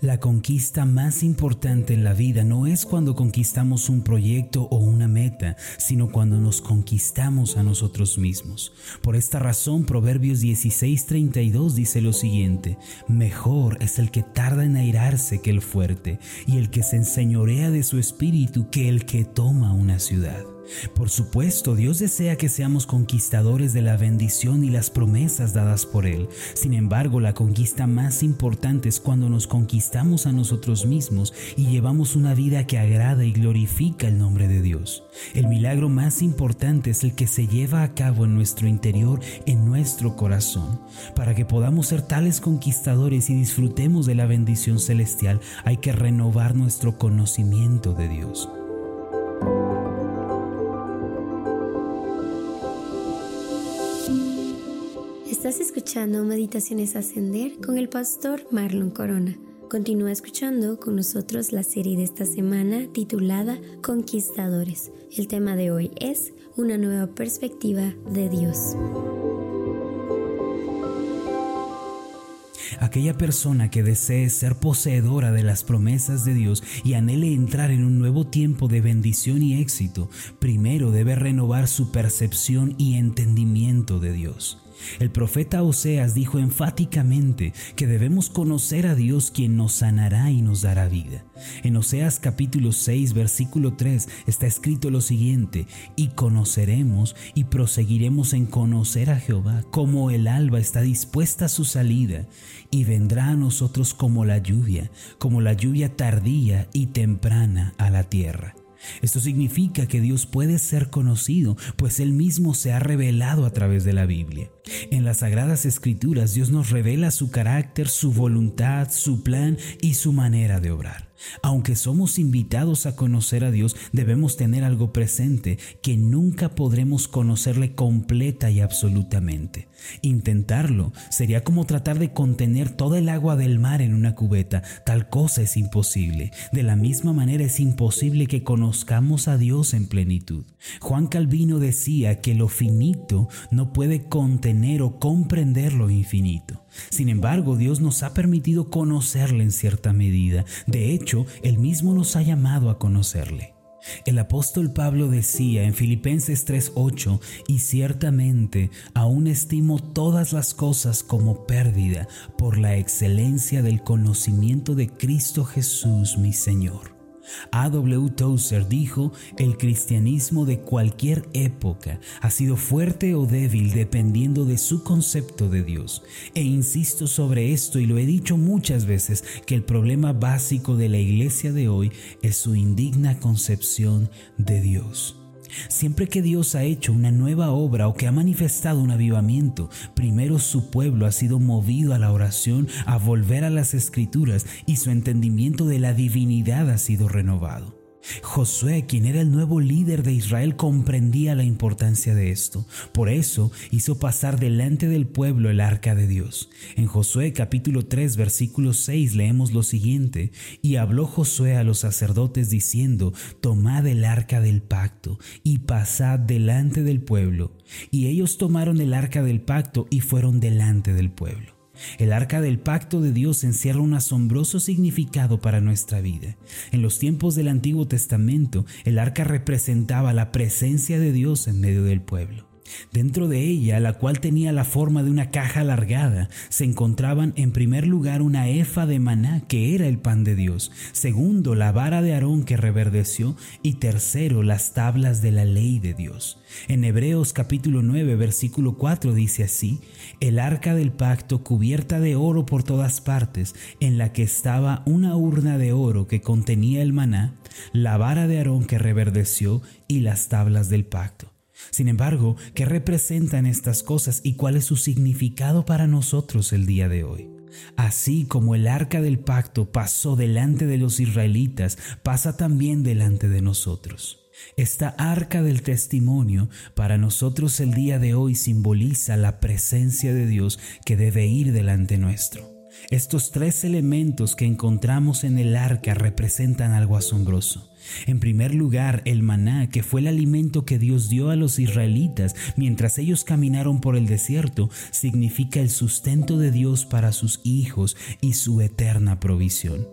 La conquista más importante en la vida no es cuando conquistamos un proyecto o una meta, sino cuando nos conquistamos a nosotros mismos. Por esta razón, Proverbios 16:32 dice lo siguiente, mejor es el que tarda en airarse que el fuerte, y el que se enseñorea de su espíritu que el que toma una ciudad. Por supuesto, Dios desea que seamos conquistadores de la bendición y las promesas dadas por Él. Sin embargo, la conquista más importante es cuando nos conquistamos a nosotros mismos y llevamos una vida que agrada y glorifica el nombre de Dios. El milagro más importante es el que se lleva a cabo en nuestro interior, en nuestro corazón. Para que podamos ser tales conquistadores y disfrutemos de la bendición celestial, hay que renovar nuestro conocimiento de Dios. Estás escuchando Meditaciones Ascender con el pastor Marlon Corona. Continúa escuchando con nosotros la serie de esta semana titulada Conquistadores. El tema de hoy es una nueva perspectiva de Dios. Aquella persona que desee ser poseedora de las promesas de Dios y anhele entrar en un nuevo tiempo de bendición y éxito, primero debe renovar su percepción y entendimiento de Dios. El profeta Oseas dijo enfáticamente que debemos conocer a Dios quien nos sanará y nos dará vida. En Oseas capítulo 6 versículo 3 está escrito lo siguiente, y conoceremos y proseguiremos en conocer a Jehová como el alba está dispuesta a su salida, y vendrá a nosotros como la lluvia, como la lluvia tardía y temprana a la tierra. Esto significa que Dios puede ser conocido, pues Él mismo se ha revelado a través de la Biblia. En las Sagradas Escrituras Dios nos revela su carácter, su voluntad, su plan y su manera de obrar. Aunque somos invitados a conocer a Dios, debemos tener algo presente, que nunca podremos conocerle completa y absolutamente. Intentarlo sería como tratar de contener toda el agua del mar en una cubeta. Tal cosa es imposible. De la misma manera es imposible que conozcamos a Dios en plenitud. Juan Calvino decía que lo finito no puede contener o comprender lo infinito. Sin embargo, Dios nos ha permitido conocerle en cierta medida. De hecho, Él mismo nos ha llamado a conocerle. El apóstol Pablo decía en Filipenses 3:8, y ciertamente aún estimo todas las cosas como pérdida por la excelencia del conocimiento de Cristo Jesús mi Señor A.W. Tozer dijo, el cristianismo de cualquier época ha sido fuerte o débil dependiendo de su concepto de Dios. E insisto sobre esto y lo he dicho muchas veces, que el problema básico de la iglesia de hoy es su indigna concepción de Dios. Siempre que Dios ha hecho una nueva obra o que ha manifestado un avivamiento, primero su pueblo ha sido movido a la oración, a volver a las escrituras y su entendimiento de la divinidad ha sido renovado. Josué, quien era el nuevo líder de Israel, comprendía la importancia de esto. Por eso hizo pasar delante del pueblo el arca de Dios. En Josué capítulo 3 versículo 6 leemos lo siguiente, y habló Josué a los sacerdotes diciendo, tomad el arca del pacto y pasad delante del pueblo. Y ellos tomaron el arca del pacto y fueron delante del pueblo. El arca del pacto de Dios encierra un asombroso significado para nuestra vida. En los tiempos del Antiguo Testamento, el arca representaba la presencia de Dios en medio del pueblo. Dentro de ella, la cual tenía la forma de una caja alargada, se encontraban en primer lugar una efa de maná, que era el pan de Dios, segundo la vara de Aarón que reverdeció, y tercero las tablas de la ley de Dios. En Hebreos capítulo 9 versículo 4 dice así, el arca del pacto cubierta de oro por todas partes, en la que estaba una urna de oro que contenía el maná, la vara de Aarón que reverdeció y las tablas del pacto. Sin embargo, ¿qué representan estas cosas y cuál es su significado para nosotros el día de hoy? Así como el arca del pacto pasó delante de los israelitas, pasa también delante de nosotros. Esta arca del testimonio para nosotros el día de hoy simboliza la presencia de Dios que debe ir delante nuestro. Estos tres elementos que encontramos en el arca representan algo asombroso. En primer lugar, el maná, que fue el alimento que Dios dio a los israelitas mientras ellos caminaron por el desierto, significa el sustento de Dios para sus hijos y su eterna provisión.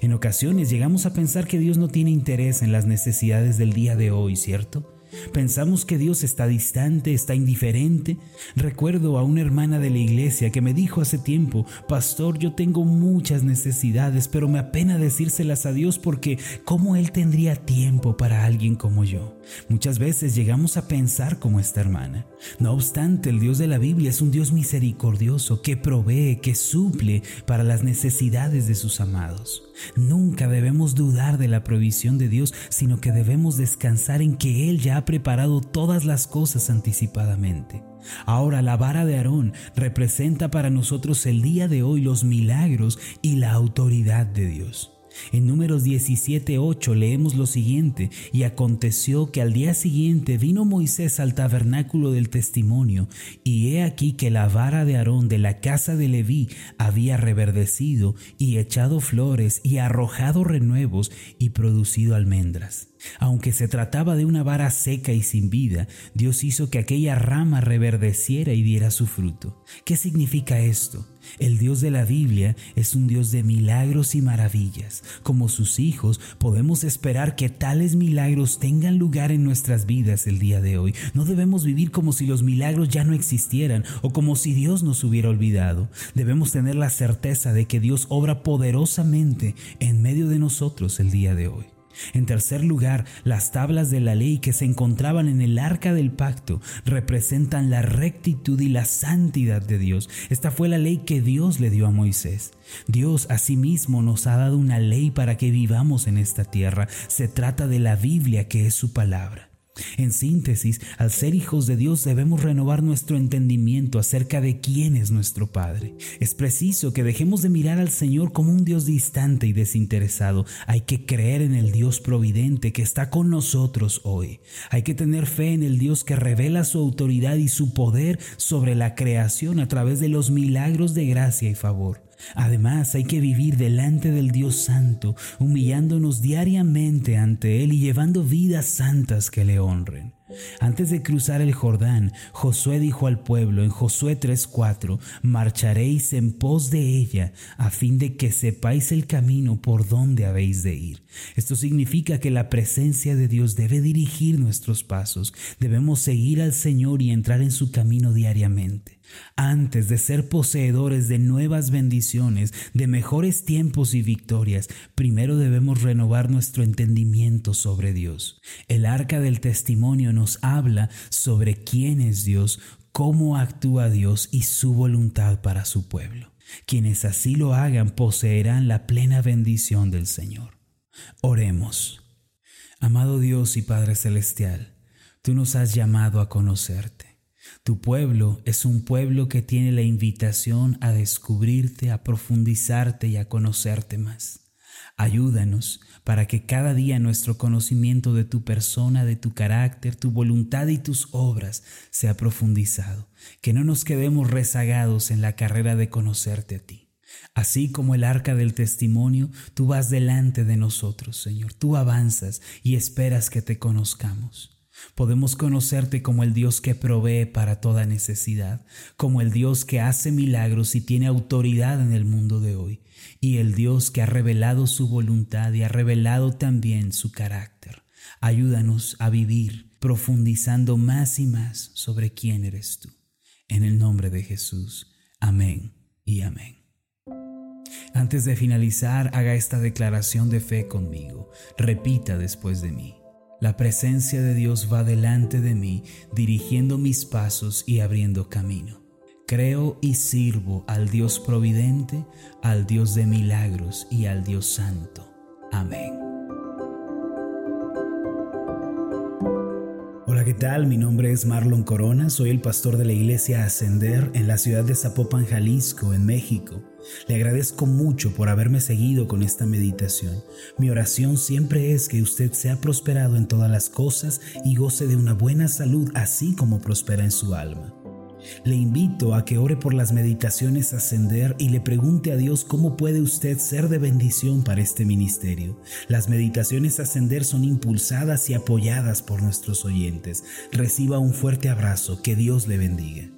En ocasiones llegamos a pensar que Dios no tiene interés en las necesidades del día de hoy, ¿cierto? Pensamos que Dios está distante, está indiferente. Recuerdo a una hermana de la iglesia que me dijo hace tiempo, Pastor, yo tengo muchas necesidades, pero me apena decírselas a Dios porque ¿cómo Él tendría tiempo para alguien como yo? Muchas veces llegamos a pensar como esta hermana. No obstante, el Dios de la Biblia es un Dios misericordioso que provee, que suple para las necesidades de sus amados. Nunca debemos dudar de la provisión de Dios, sino que debemos descansar en que Él ya ha preparado todas las cosas anticipadamente. Ahora la vara de Aarón representa para nosotros el día de hoy los milagros y la autoridad de Dios. En números 17.8 leemos lo siguiente, y aconteció que al día siguiente vino Moisés al tabernáculo del testimonio, y he aquí que la vara de Aarón de la casa de Leví había reverdecido y echado flores y arrojado renuevos y producido almendras. Aunque se trataba de una vara seca y sin vida, Dios hizo que aquella rama reverdeciera y diera su fruto. ¿Qué significa esto? El Dios de la Biblia es un Dios de milagros y maravillas. Como sus hijos, podemos esperar que tales milagros tengan lugar en nuestras vidas el día de hoy. No debemos vivir como si los milagros ya no existieran o como si Dios nos hubiera olvidado. Debemos tener la certeza de que Dios obra poderosamente en medio de nosotros el día de hoy. En tercer lugar, las tablas de la ley que se encontraban en el arca del pacto representan la rectitud y la santidad de Dios. Esta fue la ley que Dios le dio a Moisés. Dios asimismo nos ha dado una ley para que vivamos en esta tierra. Se trata de la Biblia que es su palabra. En síntesis, al ser hijos de Dios debemos renovar nuestro entendimiento acerca de quién es nuestro Padre. Es preciso que dejemos de mirar al Señor como un Dios distante y desinteresado. Hay que creer en el Dios providente que está con nosotros hoy. Hay que tener fe en el Dios que revela su autoridad y su poder sobre la creación a través de los milagros de gracia y favor. Además, hay que vivir delante del Dios Santo, humillándonos diariamente ante Él y llevando vidas santas que le honren. Antes de cruzar el Jordán, Josué dijo al pueblo en Josué 3:4, marcharéis en pos de ella, a fin de que sepáis el camino por donde habéis de ir. Esto significa que la presencia de Dios debe dirigir nuestros pasos, debemos seguir al Señor y entrar en su camino diariamente. Antes de ser poseedores de nuevas bendiciones, de mejores tiempos y victorias, primero debemos renovar nuestro entendimiento sobre Dios. El arca del testimonio nos habla sobre quién es Dios, cómo actúa Dios y su voluntad para su pueblo. Quienes así lo hagan poseerán la plena bendición del Señor. Oremos. Amado Dios y Padre Celestial, tú nos has llamado a conocerte. Tu pueblo es un pueblo que tiene la invitación a descubrirte, a profundizarte y a conocerte más. Ayúdanos para que cada día nuestro conocimiento de tu persona, de tu carácter, tu voluntad y tus obras sea profundizado, que no nos quedemos rezagados en la carrera de conocerte a ti. Así como el arca del testimonio, tú vas delante de nosotros, Señor, tú avanzas y esperas que te conozcamos. Podemos conocerte como el Dios que provee para toda necesidad, como el Dios que hace milagros y tiene autoridad en el mundo de hoy, y el Dios que ha revelado su voluntad y ha revelado también su carácter. Ayúdanos a vivir profundizando más y más sobre quién eres tú. En el nombre de Jesús. Amén y amén. Antes de finalizar, haga esta declaración de fe conmigo. Repita después de mí. La presencia de Dios va delante de mí, dirigiendo mis pasos y abriendo camino. Creo y sirvo al Dios providente, al Dios de milagros y al Dios santo. Amén. Hola, ¿qué tal? Mi nombre es Marlon Corona, soy el pastor de la iglesia Ascender en la ciudad de Zapopan, Jalisco, en México. Le agradezco mucho por haberme seguido con esta meditación. Mi oración siempre es que usted sea prosperado en todas las cosas y goce de una buena salud así como prospera en su alma. Le invito a que ore por las meditaciones Ascender y le pregunte a Dios cómo puede usted ser de bendición para este ministerio. Las meditaciones Ascender son impulsadas y apoyadas por nuestros oyentes. Reciba un fuerte abrazo, que Dios le bendiga.